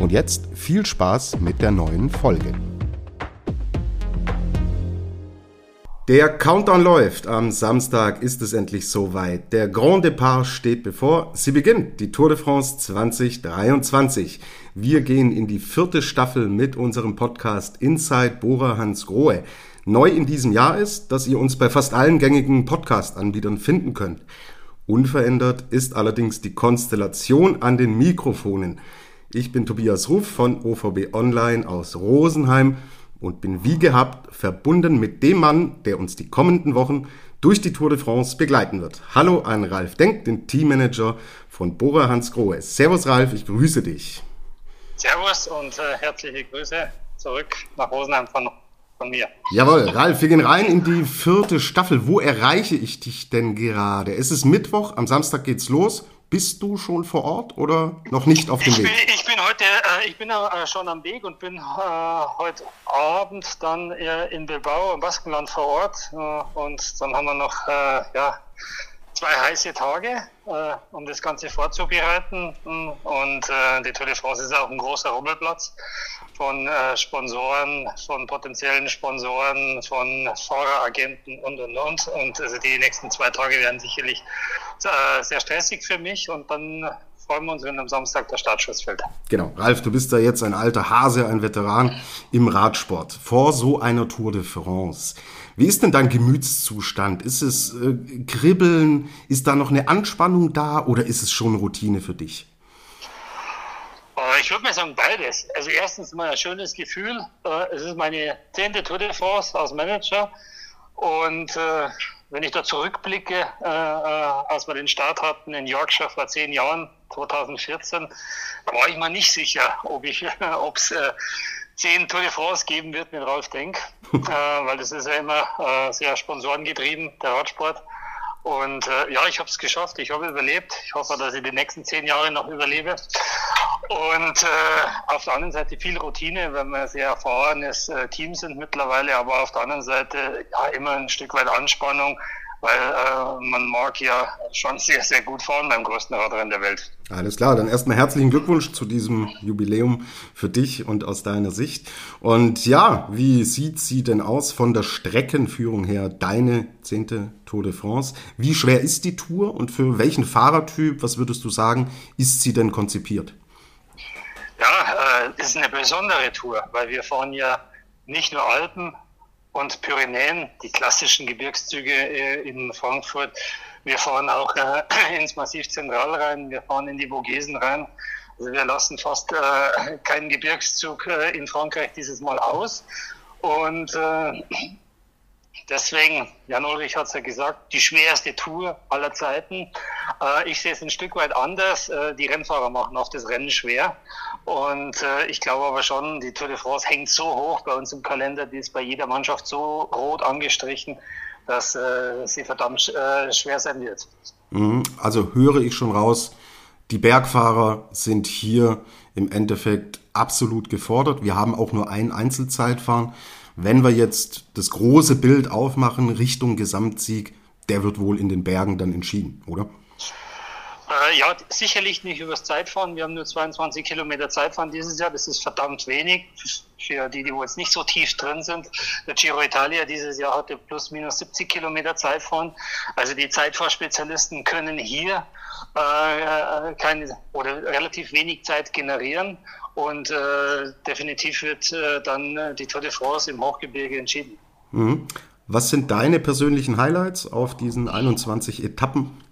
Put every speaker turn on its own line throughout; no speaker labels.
Und jetzt viel Spaß mit der neuen Folge. Der Countdown läuft. Am Samstag ist es endlich soweit. Der Grand Depart steht bevor. Sie beginnt, die Tour de France 2023. Wir gehen in die vierte Staffel mit unserem Podcast Inside Bora Hans Grohe. Neu in diesem Jahr ist, dass ihr uns bei fast allen gängigen Podcast-Anbietern finden könnt. Unverändert ist allerdings die Konstellation an den Mikrofonen. Ich bin Tobias Ruf von OVB Online aus Rosenheim und bin wie gehabt verbunden mit dem Mann, der uns die kommenden Wochen durch die Tour de France begleiten wird. Hallo an Ralf Denk, den Teammanager von Bora Hans Grohe. Servus Ralf, ich grüße dich.
Servus und äh, herzliche Grüße zurück nach Rosenheim von von mir.
Jawohl, Ralf, wir gehen rein in die vierte Staffel. Wo erreiche ich dich denn gerade? Es ist Mittwoch, am Samstag geht's los. Bist du schon vor Ort oder noch nicht auf dem
ich
Weg?
Bin, ich bin heute, äh, ich bin äh, schon am Weg und bin äh, heute Abend dann äh, in Bilbao im Baskenland vor Ort äh, und dann haben wir noch äh, ja, zwei heiße Tage, äh, um das Ganze vorzubereiten. Und äh, die Tour de France ist auch ein großer Rummelplatz von äh, Sponsoren, von potenziellen Sponsoren, von Fahreragenten und und und. Und also die nächsten zwei Tage werden sicherlich äh, sehr stressig für mich und dann freuen wir uns, wenn am Samstag der Startschuss fällt.
Genau. Ralf, du bist da jetzt ein alter Hase, ein Veteran im Radsport. Vor so einer Tour de France. Wie ist denn dein Gemütszustand? Ist es äh, Kribbeln? Ist da noch eine Anspannung da oder ist es schon Routine für dich?
Äh, ich würde mal sagen beides. Also erstens mal ein schönes Gefühl. Äh, es ist meine zehnte Tour de France als Manager und äh, wenn ich da zurückblicke, äh, als wir den Start hatten in Yorkshire vor zehn Jahren, 2014, da war ich mir nicht sicher, ob ich, ob es äh, zehn Tour de France geben wird mit Ralf Denk, äh, weil das ist ja immer äh, sehr sponsorengetrieben, der Radsport. Und äh, ja, ich habe es geschafft, ich habe überlebt. Ich hoffe, dass ich die nächsten zehn Jahre noch überlebe. Und äh, auf der anderen Seite viel Routine, weil wir ein sehr erfahrenes äh, Team sind mittlerweile, aber auf der anderen Seite ja immer ein Stück weit Anspannung, weil äh, man mag ja schon sehr, sehr gut fahren beim größten Radrennen der Welt.
Alles klar, dann erstmal herzlichen Glückwunsch zu diesem Jubiläum für dich und aus deiner Sicht. Und ja, wie sieht sie denn aus von der Streckenführung her, deine zehnte Tour de France? Wie schwer ist die Tour und für welchen Fahrertyp, was würdest du sagen, ist sie denn konzipiert?
Ja, äh, ist eine besondere Tour, weil wir fahren ja nicht nur Alpen, und Pyrenäen, die klassischen Gebirgszüge äh, in Frankfurt. Wir fahren auch äh, ins Massiv Zentral rein, wir fahren in die Vogesen rein. Also wir lassen fast äh, keinen Gebirgszug äh, in Frankreich dieses Mal aus. Und äh, deswegen, Jan Ulrich hat es ja gesagt, die schwerste Tour aller Zeiten. Äh, ich sehe es ein Stück weit anders. Äh, die Rennfahrer machen auch das Rennen schwer. Und äh, ich glaube aber schon, die Tour de France hängt so hoch bei uns im Kalender, die ist bei jeder Mannschaft so rot angestrichen, dass äh, sie verdammt äh, schwer sein wird.
Mhm. Also höre ich schon raus, die Bergfahrer sind hier im Endeffekt absolut gefordert. Wir haben auch nur ein Einzelzeitfahren. Wenn wir jetzt das große Bild aufmachen Richtung Gesamtsieg, der wird wohl in den Bergen dann entschieden, oder?
Äh, ja, sicherlich nicht übers Zeitfahren. Wir haben nur 22 Kilometer Zeitfahren dieses Jahr. Das ist verdammt wenig für die, die jetzt nicht so tief drin sind. Der Giro Italia dieses Jahr hatte plus minus 70 Kilometer Zeitfahren. Also die Zeitfahrspezialisten können hier äh, keine oder relativ wenig Zeit generieren. Und äh, definitiv wird äh, dann die Tour de France im Hochgebirge entschieden.
Mhm. Was sind deine persönlichen Highlights auf diesen 21 Etappen?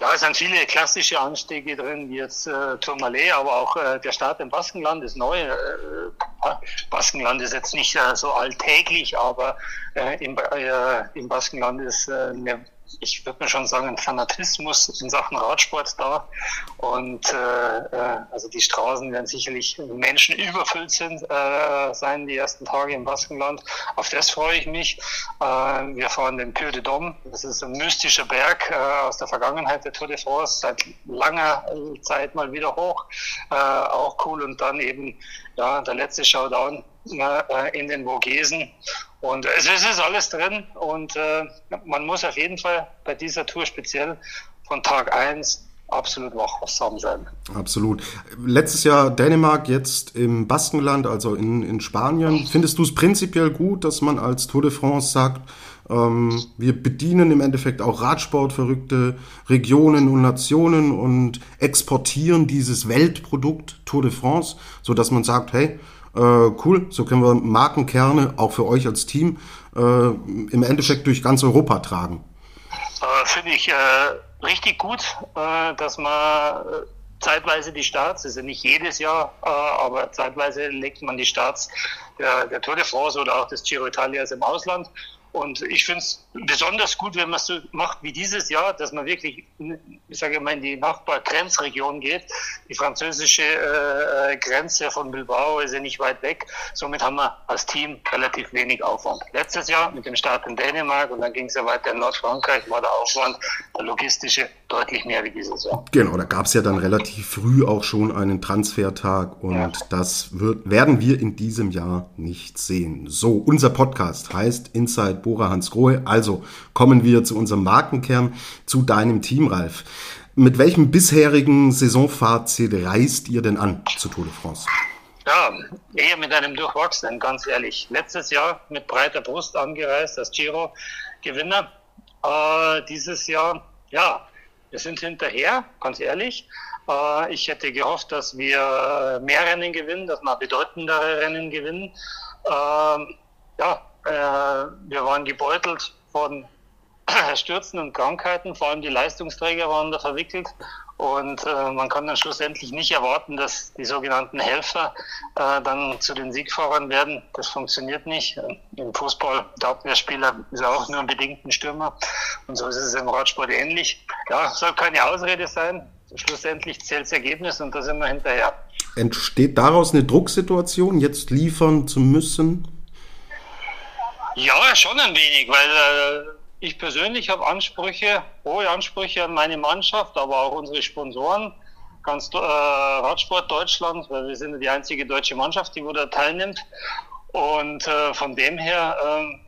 Ja, es sind viele klassische Anstiege drin, wie jetzt äh, Tourmalet, aber auch äh, der Start im Baskenland ist neu. Äh, Baskenland ist jetzt nicht äh, so alltäglich, aber äh, im, äh, im Baskenland ist äh, eine ich würde mir schon sagen, ein Fanatismus in Sachen Radsport da. Und äh, äh, also die Straßen werden sicherlich Menschen überfüllt sind, äh, sein die ersten Tage im Baskenland. Auf das freue ich mich. Äh, wir fahren den Puy de Dôme. Das ist ein mystischer Berg äh, aus der Vergangenheit der Tour de France, seit langer Zeit mal wieder hoch. Äh, auch cool. Und dann eben ja, der letzte Showdown äh, in den Vogesen. Und es ist alles drin und äh, man muss auf jeden Fall bei dieser Tour speziell von Tag 1 absolut wachsam sein.
Absolut. Letztes Jahr Dänemark, jetzt im Baskenland, also in, in Spanien. Findest du es prinzipiell gut, dass man als Tour de France sagt, ähm, wir bedienen im Endeffekt auch Radsportverrückte Regionen und Nationen und exportieren dieses Weltprodukt Tour de France, so dass man sagt, hey, äh, cool, so können wir Markenkerne auch für euch als Team äh, im Endeffekt durch ganz Europa tragen.
Äh, Finde ich äh, richtig gut, äh, dass man äh, zeitweise die Starts, also nicht jedes Jahr, aber zeitweise legt man die Starts der, der Tour de France oder auch des Giro Italias im Ausland. Und ich finde es besonders gut, wenn man es so macht wie dieses Jahr, dass man wirklich, ich sage mal, in die Nachbargrenzregion geht. Die französische äh, Grenze von Bilbao ist ja nicht weit weg. Somit haben wir als Team relativ wenig Aufwand. Letztes Jahr mit dem Start in Dänemark und dann ging es ja weiter in Nordfrankreich, war der Aufwand, der logistische, deutlich mehr wie dieses Jahr.
Genau, da gab es ja dann relativ früh auch schon einen Transfertag und ja. das wird, werden wir in diesem Jahr nicht sehen. So, unser Podcast heißt Inside Bora Hans Grohe. Also kommen wir zu unserem Markenkern, zu deinem Team, Ralf. Mit welchem bisherigen Saisonfazit reist ihr denn an zu Tour de France?
Ja, eher mit einem durchwachsenen, ganz ehrlich. Letztes Jahr mit breiter Brust angereist als Giro-Gewinner. Äh, dieses Jahr, ja, wir sind hinterher, ganz ehrlich. Äh, ich hätte gehofft, dass wir mehr Rennen gewinnen, dass wir bedeutendere Rennen gewinnen. Äh, ja, äh, wir waren gebeutelt von Stürzen und Krankheiten, vor allem die Leistungsträger waren da verwickelt. Und äh, man kann dann schlussendlich nicht erwarten, dass die sogenannten Helfer äh, dann zu den Siegfahrern werden. Das funktioniert nicht. Im Fußball, der Abwehrspieler ist auch nur ein bedingten Stürmer. Und so ist es im Radsport ähnlich. Ja, soll keine Ausrede sein. Schlussendlich zählt das Ergebnis und da sind wir hinterher.
Entsteht daraus eine Drucksituation, jetzt liefern zu müssen?
Ja, schon ein wenig, weil äh, ich persönlich habe Ansprüche, hohe Ansprüche an meine Mannschaft, aber auch unsere Sponsoren, ganz äh, Radsport Deutschland, weil wir sind die einzige deutsche Mannschaft, die wo da teilnimmt. Und äh, von dem her äh,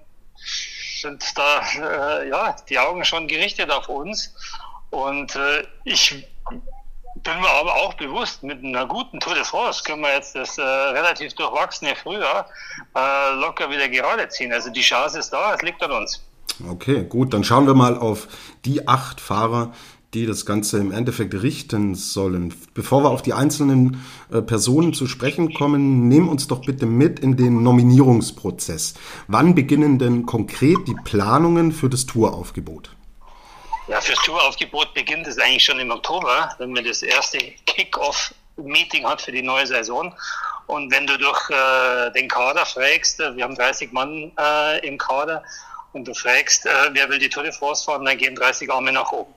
sind da äh, ja die Augen schon gerichtet auf uns. Und äh, ich bin mir aber auch bewusst, mit einer guten Tour de France können wir jetzt das äh, relativ durchwachsene Frühjahr äh, locker wieder gerade ziehen. Also die Chance ist da, es liegt an uns.
Okay, gut, dann schauen wir mal auf die acht Fahrer, die das Ganze im Endeffekt richten sollen. Bevor wir auf die einzelnen äh, Personen zu sprechen kommen, nehmen uns doch bitte mit in den Nominierungsprozess. Wann beginnen denn konkret die Planungen für das Touraufgebot?
Ja, fürs Touraufgebot beginnt es eigentlich schon im Oktober, wenn man das erste Kick-Off-Meeting hat für die neue Saison. Und wenn du durch äh, den Kader fragst, äh, wir haben 30 Mann äh, im Kader, und du fragst, äh, wer will die Tour de France fahren, dann gehen 30 Arme nach oben.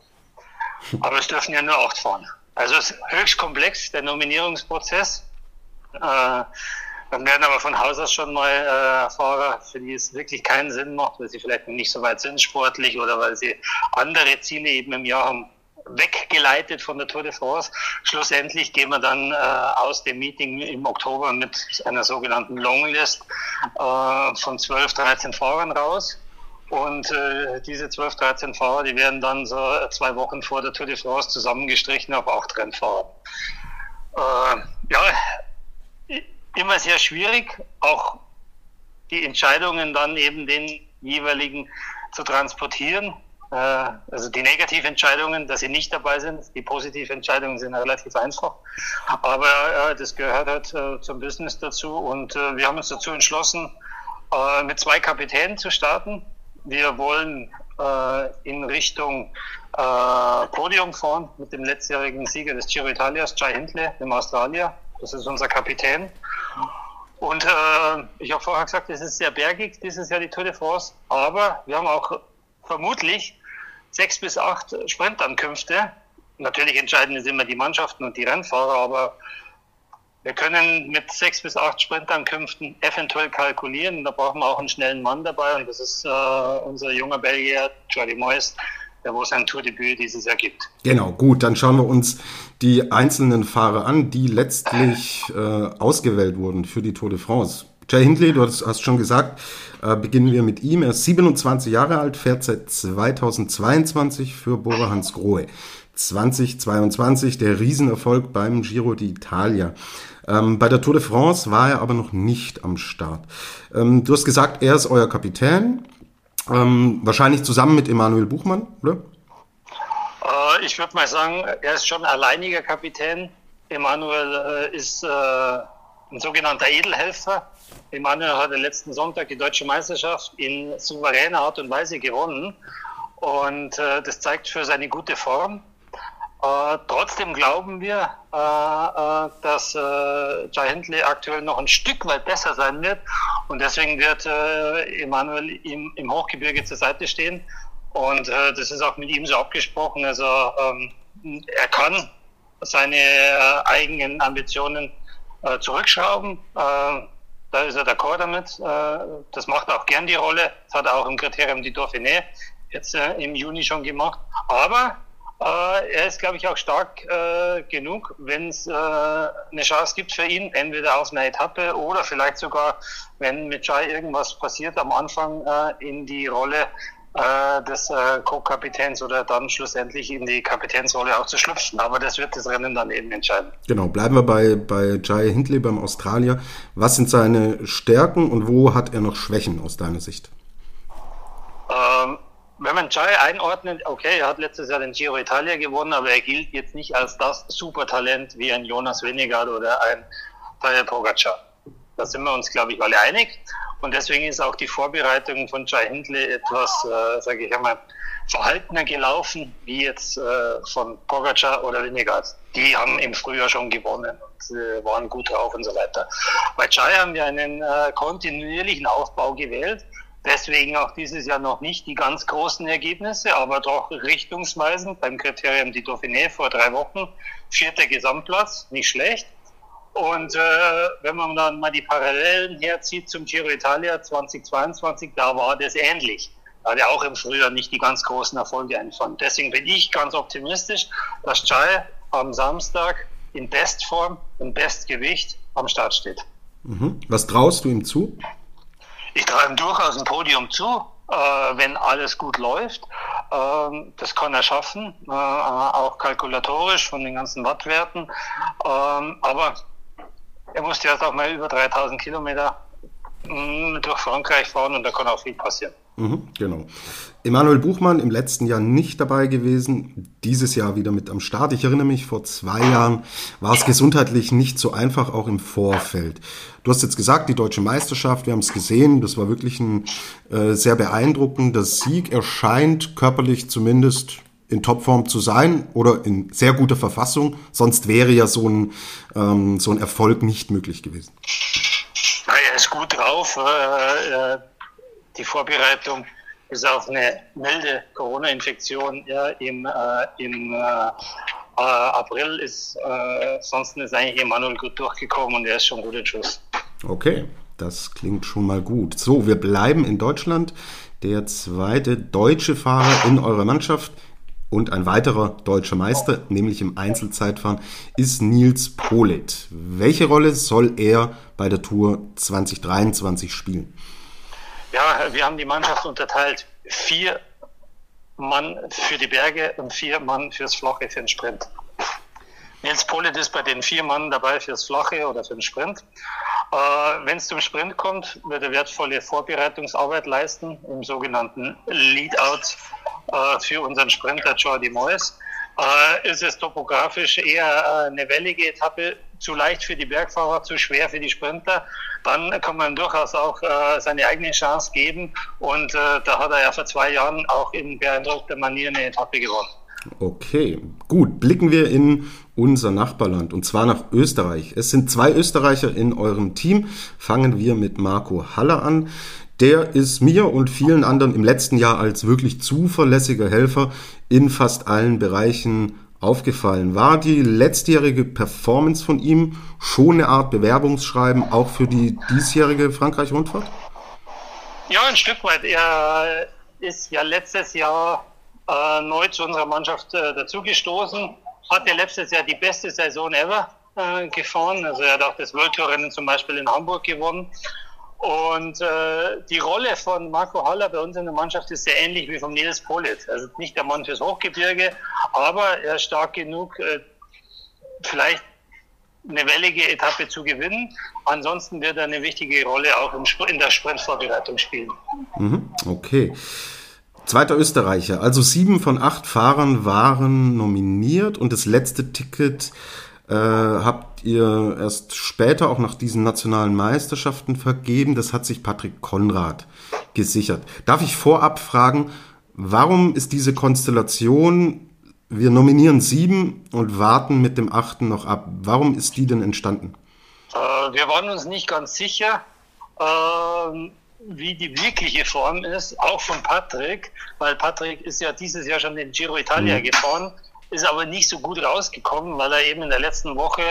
Aber es dürfen ja nur acht fahren. Also es ist höchst komplex, der Nominierungsprozess. Äh, dann werden aber von Haus aus schon mal äh, Fahrer, für die es wirklich keinen Sinn macht, weil sie vielleicht nicht so weit sind sportlich oder weil sie andere Ziele eben im Jahr haben, weggeleitet von der Tour de France. Schlussendlich gehen wir dann äh, aus dem Meeting im Oktober mit einer sogenannten Longlist äh, von 12, 13 Fahrern raus. Und äh, diese 12, 13 Fahrer, die werden dann so zwei Wochen vor der Tour de France zusammengestrichen auf acht Rennfahrer. Äh, ja, immer sehr schwierig, auch die Entscheidungen dann eben den jeweiligen zu transportieren. Äh, also die Negativentscheidungen, dass sie nicht dabei sind, die Positiventscheidungen sind relativ einfach. Aber äh, das gehört halt äh, zum Business dazu und äh, wir haben uns dazu entschlossen, äh, mit zwei Kapitänen zu starten. Wir wollen äh, in Richtung Podium fahren mit dem letztjährigen Sieger des Giro Italias, Jai Hindley, dem Australier. Das ist unser Kapitän. Und äh, ich habe vorher gesagt, es ist sehr bergig dieses Jahr die Tour de France, aber wir haben auch vermutlich sechs bis acht Sprintankünfte. Natürlich entscheiden es immer die Mannschaften und die Rennfahrer, aber wir können mit sechs bis acht Sprintankünften eventuell kalkulieren. Da brauchen wir auch einen schnellen Mann dabei und das ist äh, unser junger Belgier, Jordi Moyes, wo sein Tourdebüt dieses Jahr gibt.
Genau, gut, dann schauen wir uns die einzelnen Fahrer an, die letztlich äh, ausgewählt wurden für die Tour de France. Jay Hindley, du hast, hast schon gesagt, äh, beginnen wir mit ihm. Er ist 27 Jahre alt, fährt seit 2022 für Bora Hans Grohe. 2022 der Riesenerfolg beim Giro d'Italia. Ähm, bei der Tour de France war er aber noch nicht am Start. Ähm, du hast gesagt, er ist euer Kapitän. Ähm, wahrscheinlich zusammen mit Emanuel Buchmann, oder?
Äh, ich würde mal sagen, er ist schon alleiniger Kapitän. Emanuel äh, ist äh, ein sogenannter Edelhelfer. Emanuel hat letzten Sonntag die deutsche Meisterschaft in souveräner Art und Weise gewonnen. Und äh, das zeigt für seine gute Form. Äh, trotzdem glauben wir, äh, dass Jai Hindley aktuell noch ein Stück weit besser sein wird und deswegen wird äh, Emanuel ihm im Hochgebirge zur Seite stehen und äh, das ist auch mit ihm so abgesprochen. Also ähm, er kann seine äh, eigenen Ambitionen äh, zurückschrauben. Äh, da ist er d'accord damit. Äh, das macht auch gern die Rolle. Das hat er auch im Kriterium die Dauphiné jetzt äh, im Juni schon gemacht. Aber äh, er ist, glaube ich, auch stark äh, genug, wenn es äh, eine Chance gibt für ihn, entweder auf einer Etappe oder vielleicht sogar, wenn mit Jai irgendwas passiert, am Anfang äh, in die Rolle äh, des äh, Co-Kapitäns oder dann schlussendlich in die Kapitänsrolle auch zu schlüpfen. Aber das wird das Rennen dann eben entscheiden.
Genau, bleiben wir bei, bei Jai Hindley, beim Australier. Was sind seine Stärken und wo hat er noch Schwächen aus deiner Sicht?
Ähm, wenn man Jai einordnet, okay, er hat letztes Jahr den Giro Italia gewonnen, aber er gilt jetzt nicht als das Supertalent wie ein Jonas Winnegard oder ein Tadej Pogacar. Da sind wir uns, glaube ich, alle einig. Und deswegen ist auch die Vorbereitung von Jai Hindley etwas, äh, sage ich einmal, verhaltener gelaufen, wie jetzt äh, von Pogacar oder Winnegard. Die haben im Frühjahr schon gewonnen und äh, waren gut drauf und so weiter. Bei Jai haben wir einen äh, kontinuierlichen Aufbau gewählt Deswegen auch dieses Jahr noch nicht die ganz großen Ergebnisse, aber doch richtungsweisend beim Kriterium die Dauphiné vor drei Wochen. Vierter Gesamtplatz, nicht schlecht. Und äh, wenn man dann mal die Parallelen herzieht zum Giro Italia 2022, da war das ähnlich. Da hat er auch im Frühjahr nicht die ganz großen Erfolge eingefahren. Deswegen bin ich ganz optimistisch, dass Chai am Samstag in Bestform und Bestgewicht am Start steht.
Mhm. Was traust du ihm zu?
Ich traue ihm durchaus ein Podium zu, äh, wenn alles gut läuft. Ähm, das kann er schaffen, äh, auch kalkulatorisch von den ganzen Wattwerten. Ähm, aber er muss jetzt auch mal über 3000 Kilometer durch Frankreich fahren und da kann auch viel passieren.
Mhm, genau. Emanuel Buchmann im letzten Jahr nicht dabei gewesen, dieses Jahr wieder mit am Start. Ich erinnere mich, vor zwei Jahren war es gesundheitlich nicht so einfach, auch im Vorfeld. Du hast jetzt gesagt, die deutsche Meisterschaft, wir haben es gesehen, das war wirklich ein äh, sehr beeindruckender Sieg. Er scheint körperlich zumindest in Topform zu sein oder in sehr guter Verfassung, sonst wäre ja so ein, ähm, so ein Erfolg nicht möglich gewesen.
Gut drauf. Äh, äh die Vorbereitung ist auf eine milde Corona-Infektion ja, im, äh, im April ist, sonst ist eigentlich Emanuel gut durchgekommen und er ist schon gut in Schuss.
Okay, das klingt schon mal gut. So, wir bleiben in Deutschland. Der zweite deutsche Fahrer in eurer Mannschaft und ein weiterer deutscher Meister, nämlich im Einzelzeitfahren, ist Nils Polit. Welche Rolle soll er bei der Tour 2023 spielen?
Ja, wir haben die Mannschaft unterteilt. Vier Mann für die Berge und vier Mann fürs Flache für den Sprint. Nils Polit ist bei den vier Mann dabei fürs Flache oder für den Sprint. Äh, Wenn es zum Sprint kommt, wird er wertvolle Vorbereitungsarbeit leisten im sogenannten Leadout äh, für unseren Sprinter Jordi Moyes. Äh, ist es topografisch eher äh, eine wellige Etappe, zu leicht für die Bergfahrer, zu schwer für die Sprinter, dann kann man durchaus auch seine eigene Chance geben. Und da hat er ja vor zwei Jahren auch in beeindruckter Manier eine Etappe gewonnen.
Okay, gut. Blicken wir in unser Nachbarland und zwar nach Österreich. Es sind zwei Österreicher in eurem Team. Fangen wir mit Marco Haller an. Der ist mir und vielen anderen im letzten Jahr als wirklich zuverlässiger Helfer in fast allen Bereichen aufgefallen. War die letztjährige Performance von ihm schon eine Art Bewerbungsschreiben auch für die diesjährige Frankreich-Rundfahrt?
Ja, ein Stück weit. Er ist ja letztes Jahr äh, neu zu unserer Mannschaft äh, dazugestoßen. Hat ja letztes Jahr die beste Saison ever äh, gefahren. Also er hat auch das World Tour Rennen zum Beispiel in Hamburg gewonnen. Und äh, die Rolle von Marco Haller bei uns in der Mannschaft ist sehr ähnlich wie von Nils Polit. Also nicht der Mann fürs Hochgebirge, aber er ist stark genug, äh, vielleicht eine wellige Etappe zu gewinnen. Ansonsten wird er eine wichtige Rolle auch in der Sprintvorbereitung spielen.
Mhm, okay. Zweiter Österreicher. Also sieben von acht Fahrern waren nominiert und das letzte Ticket äh, habt ihr erst später auch nach diesen nationalen Meisterschaften vergeben. Das hat sich Patrick Konrad gesichert. Darf ich vorab fragen, warum ist diese Konstellation, wir nominieren sieben und warten mit dem achten noch ab, warum ist die denn entstanden?
Äh, wir waren uns nicht ganz sicher. Äh, wie die wirkliche Form ist, auch von Patrick, weil Patrick ist ja dieses Jahr schon den Giro Italia mhm. gefahren ist aber nicht so gut rausgekommen, weil er eben in der letzten Woche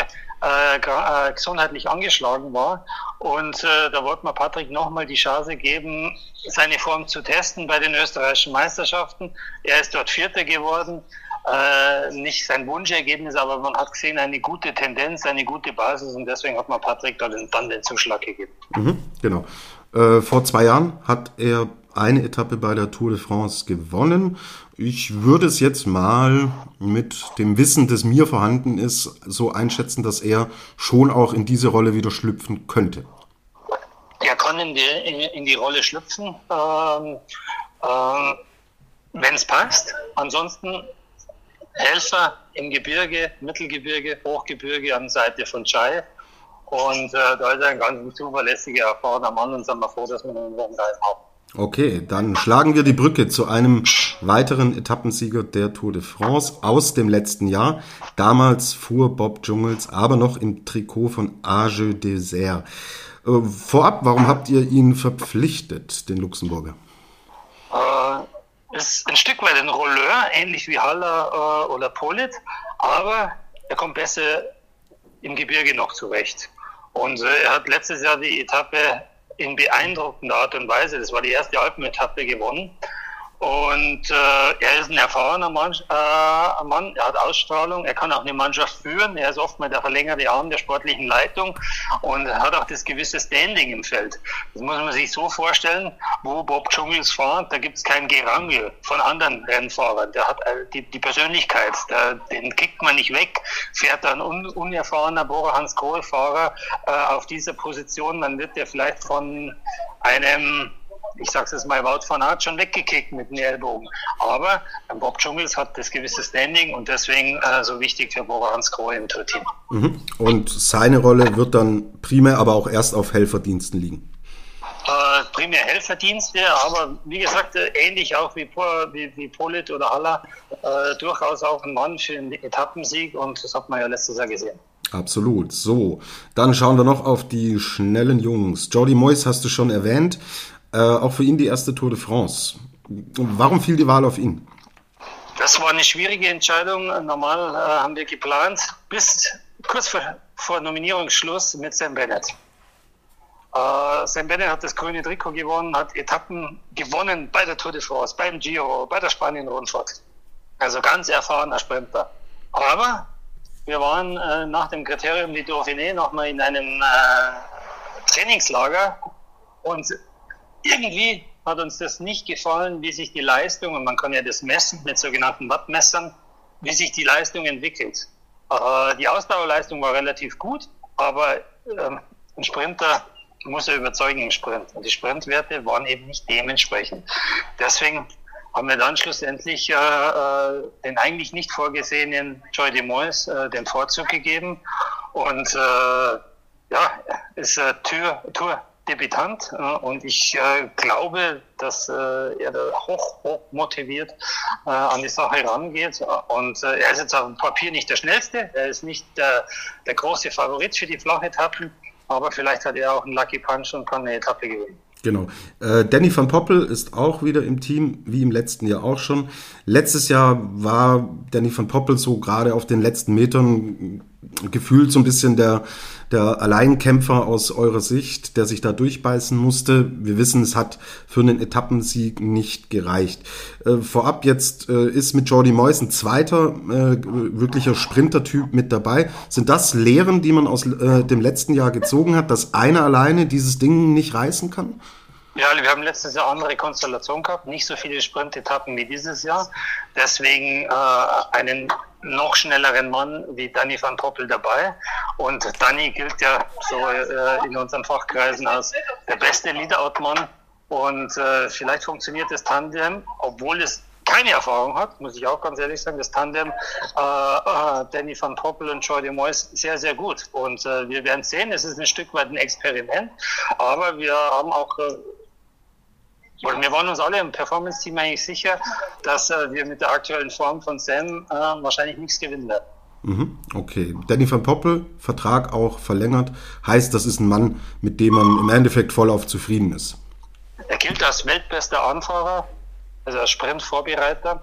äh, äh, gesundheitlich angeschlagen war. Und äh, da wollte man Patrick nochmal die Chance geben, seine Form zu testen bei den österreichischen Meisterschaften. Er ist dort Vierter geworden. Äh, nicht sein Wunschergebnis, aber man hat gesehen, eine gute Tendenz, eine gute Basis und deswegen hat man Patrick dann, den Zuschlag gegeben.
Mhm, genau. Äh, vor zwei Jahren hat er eine Etappe bei der Tour de France gewonnen. Ich würde es jetzt mal mit dem Wissen, das mir vorhanden ist, so einschätzen, dass er schon auch in diese Rolle wieder schlüpfen könnte.
Er kann in die, in, die Rolle schlüpfen, ähm, ähm, wenn es passt. Ansonsten Helfer im Gebirge, Mittelgebirge, Hochgebirge an Seite von Chai. Und äh, da ist er ein ganz zuverlässiger, erfahrener Mann und sind wir froh, dass wir ihn unserem Team haben.
Okay, dann schlagen wir die Brücke zu einem weiteren Etappensieger der Tour de France aus dem letzten Jahr. Damals fuhr Bob Jungels aber noch im Trikot von Age Dessert. Äh, vorab, warum habt ihr ihn verpflichtet, den Luxemburger?
Äh, ist ein Stück weit ein Rolleur, ähnlich wie Haller äh, oder Polit, aber er kommt besser im Gebirge noch zurecht. Und äh, er hat letztes Jahr die Etappe in beeindruckender Art und Weise. Das war die erste Alpenetappe gewonnen. Und äh, er ist ein erfahrener Mann, äh, Mann, er hat Ausstrahlung, er kann auch eine Mannschaft führen, er ist oft mal der verlängerte Arm der sportlichen Leitung und hat auch das gewisse Standing im Feld. Das muss man sich so vorstellen, wo Bob Dschungels fährt, da gibt es kein Gerangel von anderen Rennfahrern. Der hat äh, die, die Persönlichkeit, der, den kickt man nicht weg. Fährt dann un, unerfahrener Bora Hans Kohl-Fahrer äh, auf dieser Position, dann wird der vielleicht von einem ich sage es jetzt mal, Wout van Aert schon weggekickt mit den Ellbogen. Aber Bob Dschungels hat das gewisse Standing und deswegen äh, so wichtig für Borans Grohe im Tourteam.
Mhm. Und seine Rolle wird dann primär aber auch erst auf Helferdiensten liegen.
Äh, primär Helferdienste, aber wie gesagt, äh, ähnlich auch wie, wie, wie Polit oder Haller, äh, durchaus auch ein Mann für einen Etappensieg und das hat man ja letztes Jahr gesehen.
Absolut. So, dann schauen wir noch auf die schnellen Jungs. Jordi Moyes hast du schon erwähnt. Äh, auch für ihn die erste Tour de France. Warum fiel die Wahl auf ihn?
Das war eine schwierige Entscheidung. Normal äh, haben wir geplant, bis kurz vor, vor Nominierungsschluss mit Sam Bennett. Äh, Sam Bennett hat das grüne Trikot gewonnen, hat Etappen gewonnen bei der Tour de France, beim Giro, bei der Spanien-Rundfahrt. Also ganz erfahrener Sprinter. Aber wir waren äh, nach dem Kriterium die Dauphiné nochmal in einem äh, Trainingslager und irgendwie hat uns das nicht gefallen, wie sich die Leistung, und man kann ja das messen mit sogenannten Wattmessern, wie sich die Leistung entwickelt. Äh, die Ausdauerleistung war relativ gut, aber äh, ein Sprinter muss er überzeugen im Sprint. Und die Sprintwerte waren eben nicht dementsprechend. Deswegen haben wir dann schlussendlich äh, äh den eigentlich nicht vorgesehenen Joy de Mois äh, den Vorzug gegeben. Und äh, ja, ist äh, Tour, Tour Debütant und ich äh, glaube, dass äh, er da hoch, hoch motiviert äh, an die Sache rangeht und äh, er ist jetzt auf dem Papier nicht der schnellste, er ist nicht der, der große Favorit für die Flachetappen, aber vielleicht hat er auch einen Lucky Punch und kann eine Etappe gewinnen.
Genau. Äh, Danny van Poppel ist auch wieder im Team, wie im letzten Jahr auch schon. Letztes Jahr war Danny van Poppel so gerade auf den letzten Metern gefühlt so ein bisschen der, der Alleinkämpfer aus eurer Sicht, der sich da durchbeißen musste. Wir wissen, es hat für einen Etappensieg nicht gereicht. Äh, vorab jetzt äh, ist mit Jordi Moyes ein zweiter äh, wirklicher Sprintertyp mit dabei. Sind das Lehren, die man aus äh, dem letzten Jahr gezogen hat, dass einer alleine dieses Ding nicht reißen kann?
Ja, wir haben letztes Jahr andere Konstellation gehabt, nicht so viele Sprintetappen wie dieses Jahr. Deswegen äh, einen noch schnelleren Mann wie Danny van Poppel dabei. Und Danny gilt ja so äh, in unseren Fachkreisen als der beste Leader-Out-Mann. Und äh, vielleicht funktioniert das Tandem, obwohl es keine Erfahrung hat, muss ich auch ganz ehrlich sagen, das Tandem äh, äh, Danny van Poppel und Jordi Moyes sehr, sehr gut. Und äh, wir werden sehen, es ist ein Stück weit ein Experiment, aber wir haben auch äh, und wir waren uns alle im Performance-Team eigentlich sicher, dass äh, wir mit der aktuellen Form von Sam äh, wahrscheinlich nichts gewinnen werden.
Mhm, okay. Danny van Poppel, Vertrag auch verlängert, heißt, das ist ein Mann, mit dem man im Endeffekt vollauf zufrieden ist.
Er gilt als weltbester Anfahrer, also als Sprintvorbereiter.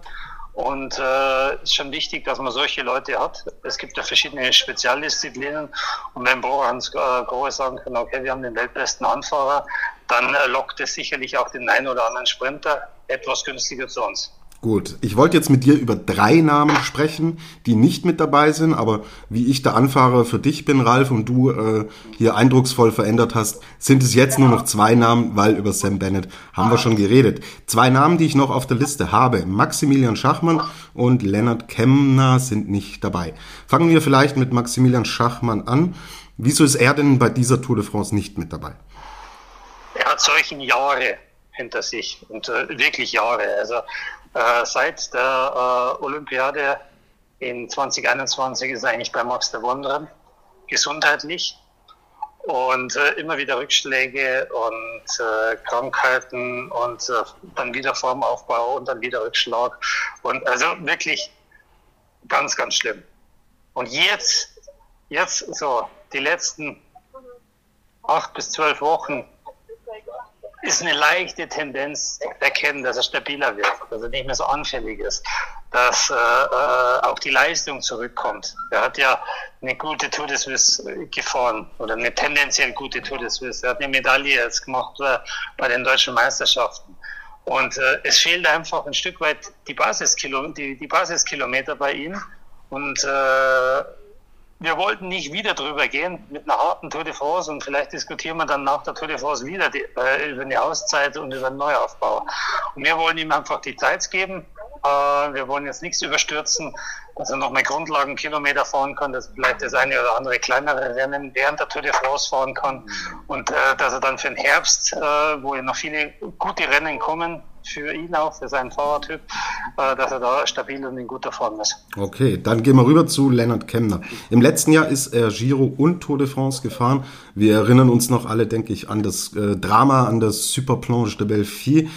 Und es äh, ist schon wichtig, dass man solche Leute hat. Es gibt ja verschiedene Spezialdisziplinen. Und wenn Bro Hans äh, Grohe sagen kann, okay, wir haben den weltbesten Anfahrer, dann äh, lockt es sicherlich auch den einen oder anderen Sprinter etwas günstiger zu uns.
Gut, ich wollte jetzt mit dir über drei Namen sprechen, die nicht mit dabei sind, aber wie ich der Anfahrer für dich bin, Ralf, und du äh, hier eindrucksvoll verändert hast, sind es jetzt nur noch zwei Namen, weil über Sam Bennett haben wir schon geredet. Zwei Namen, die ich noch auf der Liste habe, Maximilian Schachmann und Lennart Kemner sind nicht dabei. Fangen wir vielleicht mit Maximilian Schachmann an. Wieso ist er denn bei dieser Tour de France nicht mit dabei?
Er hat solchen Jahre hinter sich und äh, wirklich Jahre. Also äh, seit der äh, Olympiade in 2021 ist er eigentlich bei Max der Wanderer gesundheitlich und äh, immer wieder Rückschläge und äh, Krankheiten und äh, dann wieder Formaufbau und dann wieder Rückschlag und also wirklich ganz, ganz schlimm. Und jetzt, jetzt so die letzten acht bis zwölf Wochen ist eine leichte Tendenz erkennen, dass er stabiler wird, dass er nicht mehr so anfällig ist, dass äh, äh, auch die Leistung zurückkommt. Er hat ja eine gute Tour de Suisse gefahren oder eine tendenziell gute Tour de Suisse. Er hat eine Medaille jetzt gemacht äh, bei den deutschen Meisterschaften. Und äh, es fehlt einfach ein Stück weit die, Basiskilo die, die Basiskilometer bei ihm. Und äh, wir wollten nicht wieder drüber gehen mit einer harten Tour de France und vielleicht diskutieren wir dann nach der Tour de France wieder die, äh, über eine Auszeit und über einen Neuaufbau. Und wir wollen ihm einfach die Zeit geben. Äh, wir wollen jetzt nichts überstürzen, er noch mehr Grundlagenkilometer fahren kann, dass vielleicht das eine oder andere kleinere Rennen während der Tour de France fahren kann und äh, dass er dann für den Herbst, äh, wo ja noch viele gute Rennen kommen, für ihn auch, für seinen Fahrertyp, äh, dass er da stabil und in guter Form ist.
Okay, dann gehen wir rüber zu Lennart Kemner. Im letzten Jahr ist er Giro und Tour de France gefahren. Wir erinnern uns noch alle, denke ich, an das äh, Drama, an das Superplanche de Belfi.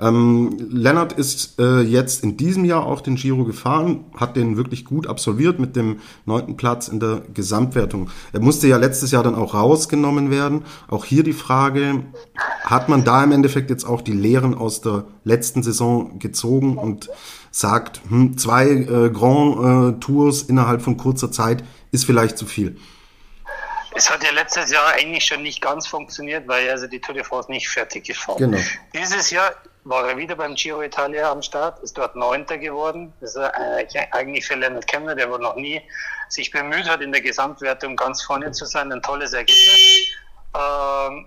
Ähm, Lennart ist äh, jetzt in diesem Jahr auch den Giro gefahren, hat den wirklich gut absolviert mit dem neunten Platz in der Gesamtwertung. Er musste ja letztes Jahr dann auch rausgenommen werden. Auch hier die Frage, hat man da im Endeffekt jetzt auch die Lehren aus der letzten Saison gezogen und sagt, hm, zwei äh, Grand äh, Tours innerhalb von kurzer Zeit ist vielleicht zu viel?
Es hat ja letztes Jahr eigentlich schon nicht ganz funktioniert, weil also die Tour de France nicht fertig gefahren. Genau. Dieses Jahr war er wieder beim Giro Italia am Start, ist dort Neunter geworden. Das ist äh, eigentlich für Leonard Kemner, der wohl noch nie sich bemüht hat, in der Gesamtwertung ganz vorne zu sein, ein tolles Ergebnis. Ähm,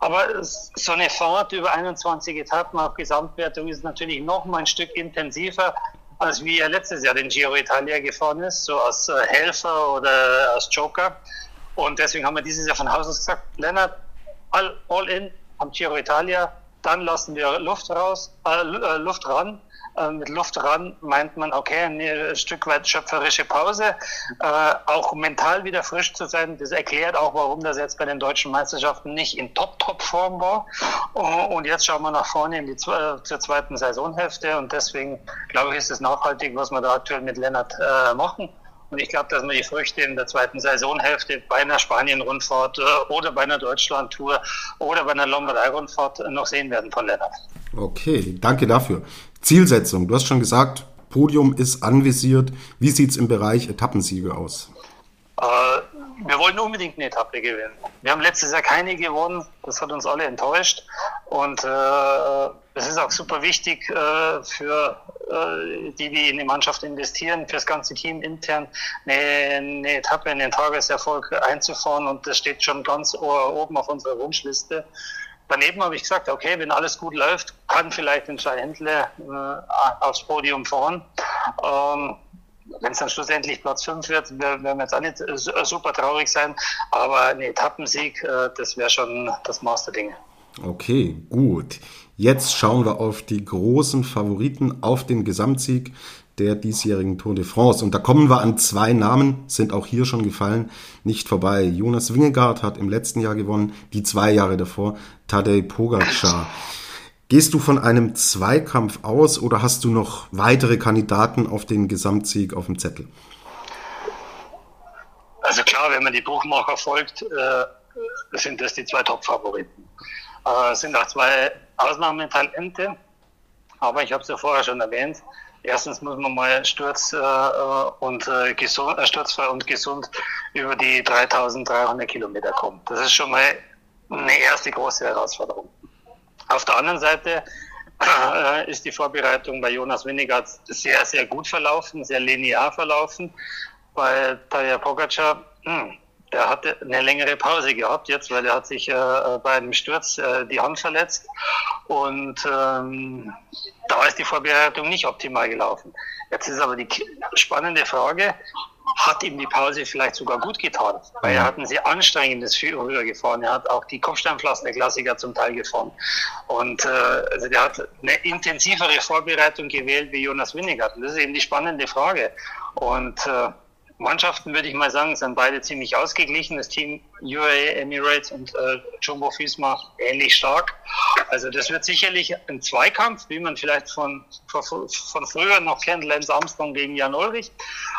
aber so eine Fahrt über 21 Etappen auf Gesamtwertung ist natürlich noch mal ein Stück intensiver, als wie er letztes Jahr den Giro Italia gefahren ist, so als äh, Helfer oder als Joker. Und deswegen haben wir dieses Jahr von Haus aus gesagt, Lennart, all, all in am Giro Italia, dann lassen wir Luft raus, äh, äh, Luft ran. Äh, mit Luft ran meint man, okay, ein Stück weit schöpferische Pause, äh, auch mental wieder frisch zu sein. Das erklärt auch, warum das jetzt bei den deutschen Meisterschaften nicht in Top-Top-Form war. Und jetzt schauen wir nach vorne in die, äh, zur zweiten Saisonhälfte und deswegen glaube ich, ist es nachhaltig, was wir da aktuell mit Lennart machen. Und ich glaube, dass wir die Früchte in der zweiten Saisonhälfte bei einer Spanien-Rundfahrt äh, oder bei einer Deutschland-Tour oder bei einer Lombardei-Rundfahrt noch sehen werden von Lennart.
Okay, danke dafür. Zielsetzung, du hast schon gesagt, Podium ist anvisiert. Wie sieht es im Bereich Etappensiege aus?
Äh, wir wollen unbedingt eine Etappe gewinnen. Wir haben letztes Jahr keine gewonnen. Das hat uns alle enttäuscht. Und äh, es ist auch super wichtig äh, für äh, die, die in die Mannschaft investieren, für das ganze Team intern eine, eine Etappe in den Tageserfolg einzufahren. Und das steht schon ganz oben auf unserer Wunschliste. Daneben habe ich gesagt, okay, wenn alles gut läuft, kann vielleicht ein Händler äh, aufs Podium fahren. Ähm, wenn es dann schlussendlich Platz 5 wird, werden wir jetzt auch nicht äh, super traurig sein. Aber ein Etappensieg, äh, das wäre schon das Dinge.
Okay, gut. Jetzt schauen wir auf die großen Favoriten, auf den Gesamtsieg der diesjährigen Tour de France. Und da kommen wir an zwei Namen, sind auch hier schon gefallen, nicht vorbei. Jonas Wingegaard hat im letzten Jahr gewonnen, die zwei Jahre davor Tadej Pogacar. Gehst du von einem Zweikampf aus oder hast du noch weitere Kandidaten auf den Gesamtsieg auf dem Zettel?
Also klar, wenn man die Buchmacher folgt, äh, sind das die zwei Top-Favoriten. Äh, sind auch zwei Ausnahmetalente, aber ich habe es ja vorher schon erwähnt, erstens muss man mal sturz, äh, und, äh, gesund, äh, sturzfrei und gesund über die 3300 Kilometer kommen. Das ist schon mal eine erste große Herausforderung. Auf der anderen Seite äh, ist die Vorbereitung bei Jonas Winnegard sehr, sehr gut verlaufen, sehr linear verlaufen. Bei Taya Pogacar, hm, der hatte eine längere Pause gehabt jetzt, weil er hat sich äh, bei einem Sturz äh, die Hand verletzt und ähm, da ist die Vorbereitung nicht optimal gelaufen. Jetzt ist aber die spannende Frage, hat ihm die Pause vielleicht sogar gut getan, weil er hat ein sehr anstrengendes Frühjahr gefahren. Er hat auch die Kopfsteinpflaster-Klassiker zum Teil gefahren. Und äh, also der hat eine intensivere Vorbereitung gewählt wie Jonas Winnegard. Das ist eben die spannende Frage. Und äh, Mannschaften, würde ich mal sagen, sind beide ziemlich ausgeglichen. Das Team UAE Emirates und äh, Jumbo Visma ähnlich stark. Also das wird sicherlich ein Zweikampf, wie man vielleicht von, von, von früher noch kennt, Lance Armstrong gegen Jan Ulrich.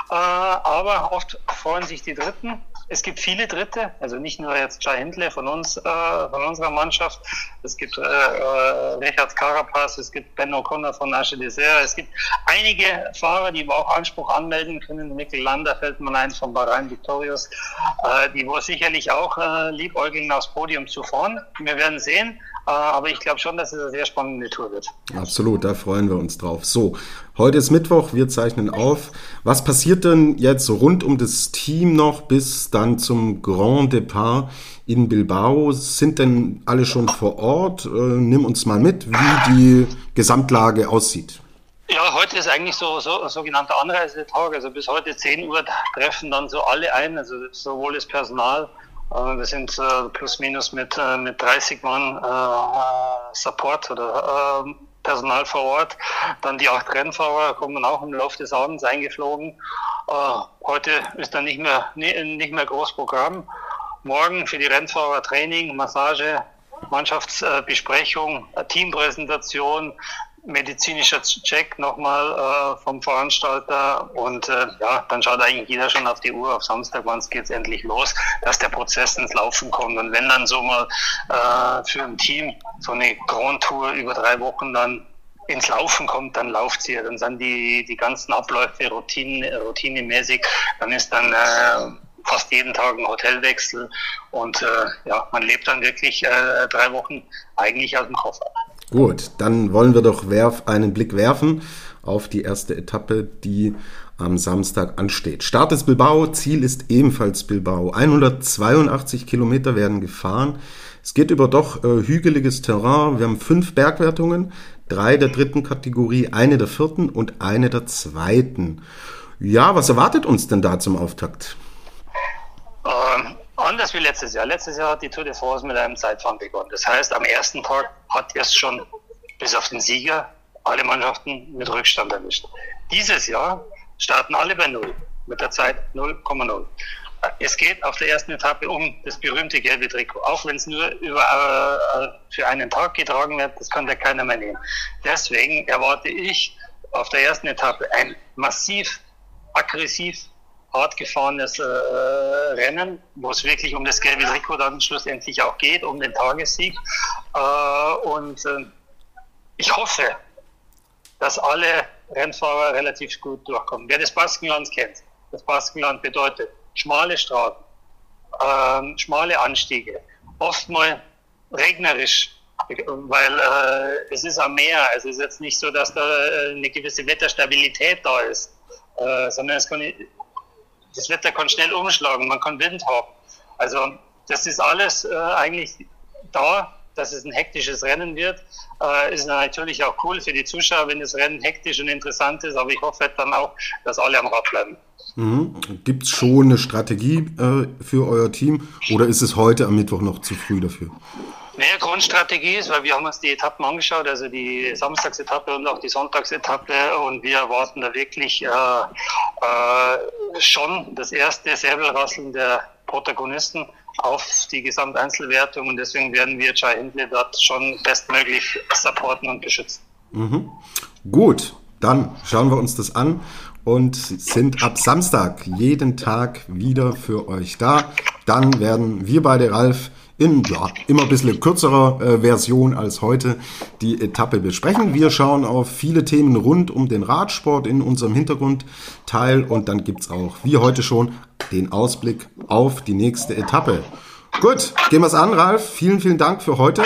Äh, aber oft freuen sich die Dritten. Es gibt viele Dritte, also nicht nur jetzt Jai Hindley von uns, äh, von unserer Mannschaft. Es gibt äh, äh, Richard Carapaz, es gibt Ben O'Connor von Asche Dessert. Es gibt einige Fahrer, die auch Anspruch anmelden können. Mikkel Lander fällt man ein von Bahrain Victorious, äh, die wo sicherlich auch äh, liebäugeln aufs Podium zu fahren. Wir werden sehen. Äh, aber ich glaube schon, dass es eine sehr spannende Tour wird.
Absolut, da freuen wir uns drauf. So, heute ist Mittwoch, wir zeichnen auf. Was passiert denn jetzt rund um das Team noch bis dann zum Grand Depart in Bilbao? Sind denn alle schon vor Ort? Äh, nimm uns mal mit, wie die Gesamtlage aussieht.
Ja, heute ist eigentlich so, so sogenannter Anreisetag. Also bis heute 10 Uhr treffen dann so alle ein, also sowohl das Personal wir sind äh, plus minus mit, äh, mit 30 Mann Support oder Personal vor Ort. Dann die acht Rennfahrer kommen auch im Laufe des Abends eingeflogen. Heute ist dann nicht mehr, nicht mehr Großprogramm. Morgen für die Rennfahrer Training, Massage, Mannschaftsbesprechung, Teampräsentation, medizinischer Check nochmal äh, vom Veranstalter und äh, ja, dann schaut eigentlich jeder schon auf die Uhr. Auf Samstag, wann es geht endlich los, dass der Prozess ins Laufen kommt. Und wenn dann so mal äh, für ein Team so eine Grand Tour über drei Wochen dann ins Laufen kommt, dann läuft sie, dann sind die, die ganzen Abläufe routine, routinemäßig, dann ist dann äh, fast jeden Tag ein Hotelwechsel. Und äh, ja, man lebt dann wirklich äh, drei Wochen eigentlich aus dem Koffer.
Gut, dann wollen wir doch werf, einen Blick werfen auf die erste Etappe, die am Samstag ansteht. Start ist Bilbao, Ziel ist ebenfalls Bilbao. 182 Kilometer werden gefahren. Es geht über doch äh, hügeliges Terrain. Wir haben fünf Bergwertungen, drei der dritten Kategorie, eine der vierten und eine der zweiten. Ja, was erwartet uns denn da zum Auftakt?
Anders wie letztes Jahr. Letztes Jahr hat die Tour de France mit einem Zeitfahren begonnen. Das heißt, am ersten Tag hat erst schon bis auf den Sieger alle Mannschaften mit Rückstand erwischt. Dieses Jahr starten alle bei Null, mit der Zeit 0,0. Es geht auf der ersten Etappe um das berühmte gelbe Trikot, auch wenn es nur über, äh, für einen Tag getragen wird, das kann ja keiner mehr nehmen. Deswegen erwarte ich auf der ersten Etappe ein massiv, aggressiv hart gefahrenes äh, Rennen, wo es wirklich um das gelbe Trikot dann schlussendlich auch geht, um den Tagessieg. Äh, und äh, ich hoffe, dass alle Rennfahrer relativ gut durchkommen. Wer das Baskenland kennt, das Baskenland bedeutet schmale Straßen, ähm, schmale Anstiege, oft mal regnerisch, weil äh, es ist am Meer. Also es ist jetzt nicht so, dass da äh, eine gewisse Wetterstabilität da ist, äh, sondern es kann, das Wetter kann schnell umschlagen, man kann Wind haben. Also das ist alles äh, eigentlich da, dass es ein hektisches Rennen wird. Äh, ist natürlich auch cool für die Zuschauer, wenn das Rennen hektisch und interessant ist, aber ich hoffe dann auch, dass alle am Rad bleiben.
Mhm. Gibt es schon eine Strategie äh, für euer Team oder ist es heute am Mittwoch noch zu früh dafür?
Naja, Grundstrategie ist, weil wir haben uns die Etappen angeschaut, also die Samstagsetappe und auch die Sonntagsetappe und wir erwarten da wirklich äh, äh, schon das erste Säbelrasseln der Protagonisten auf die Gesamteinzelwertung und deswegen werden wir Chai Hindley dort schon bestmöglich supporten und beschützen.
Mhm. Gut, dann schauen wir uns das an und sind ab Samstag jeden Tag wieder für euch da. Dann werden wir beide, Ralf, in ja, immer ein bisschen kürzerer äh, Version als heute die Etappe besprechen. Wir schauen auf viele Themen rund um den Radsport in unserem Hintergrundteil und dann gibt's auch, wie heute schon, den Ausblick auf die nächste Etappe. Gut, gehen wir's an, Ralf. Vielen, vielen Dank für heute.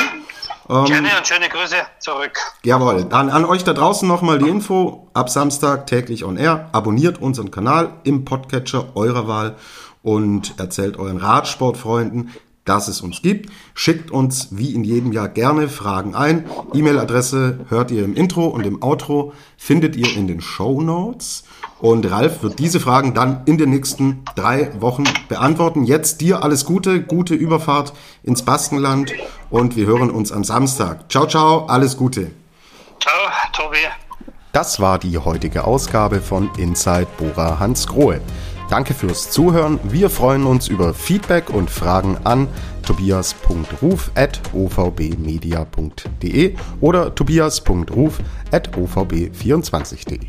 Ähm, Gerne und schöne Grüße zurück.
Jawohl. Dann an euch da draußen nochmal die Info. Ab Samstag täglich on air. Abonniert unseren Kanal im Podcatcher eurer Wahl und erzählt euren Radsportfreunden, dass es uns gibt. Schickt uns wie in jedem Jahr gerne Fragen ein. E-Mail-Adresse hört ihr im Intro und im Outro, findet ihr in den Show Notes. Und Ralf wird diese Fragen dann in den nächsten drei Wochen beantworten. Jetzt dir alles Gute, gute Überfahrt ins Baskenland und wir hören uns am Samstag. Ciao, ciao, alles Gute.
Ciao, Tobi.
Das war die heutige Ausgabe von Inside Bora Hans Grohe. Danke fürs Zuhören. Wir freuen uns über Feedback und Fragen an tobias.ruf.ovbmedia.de oder tobias.ruf.ovb24.de.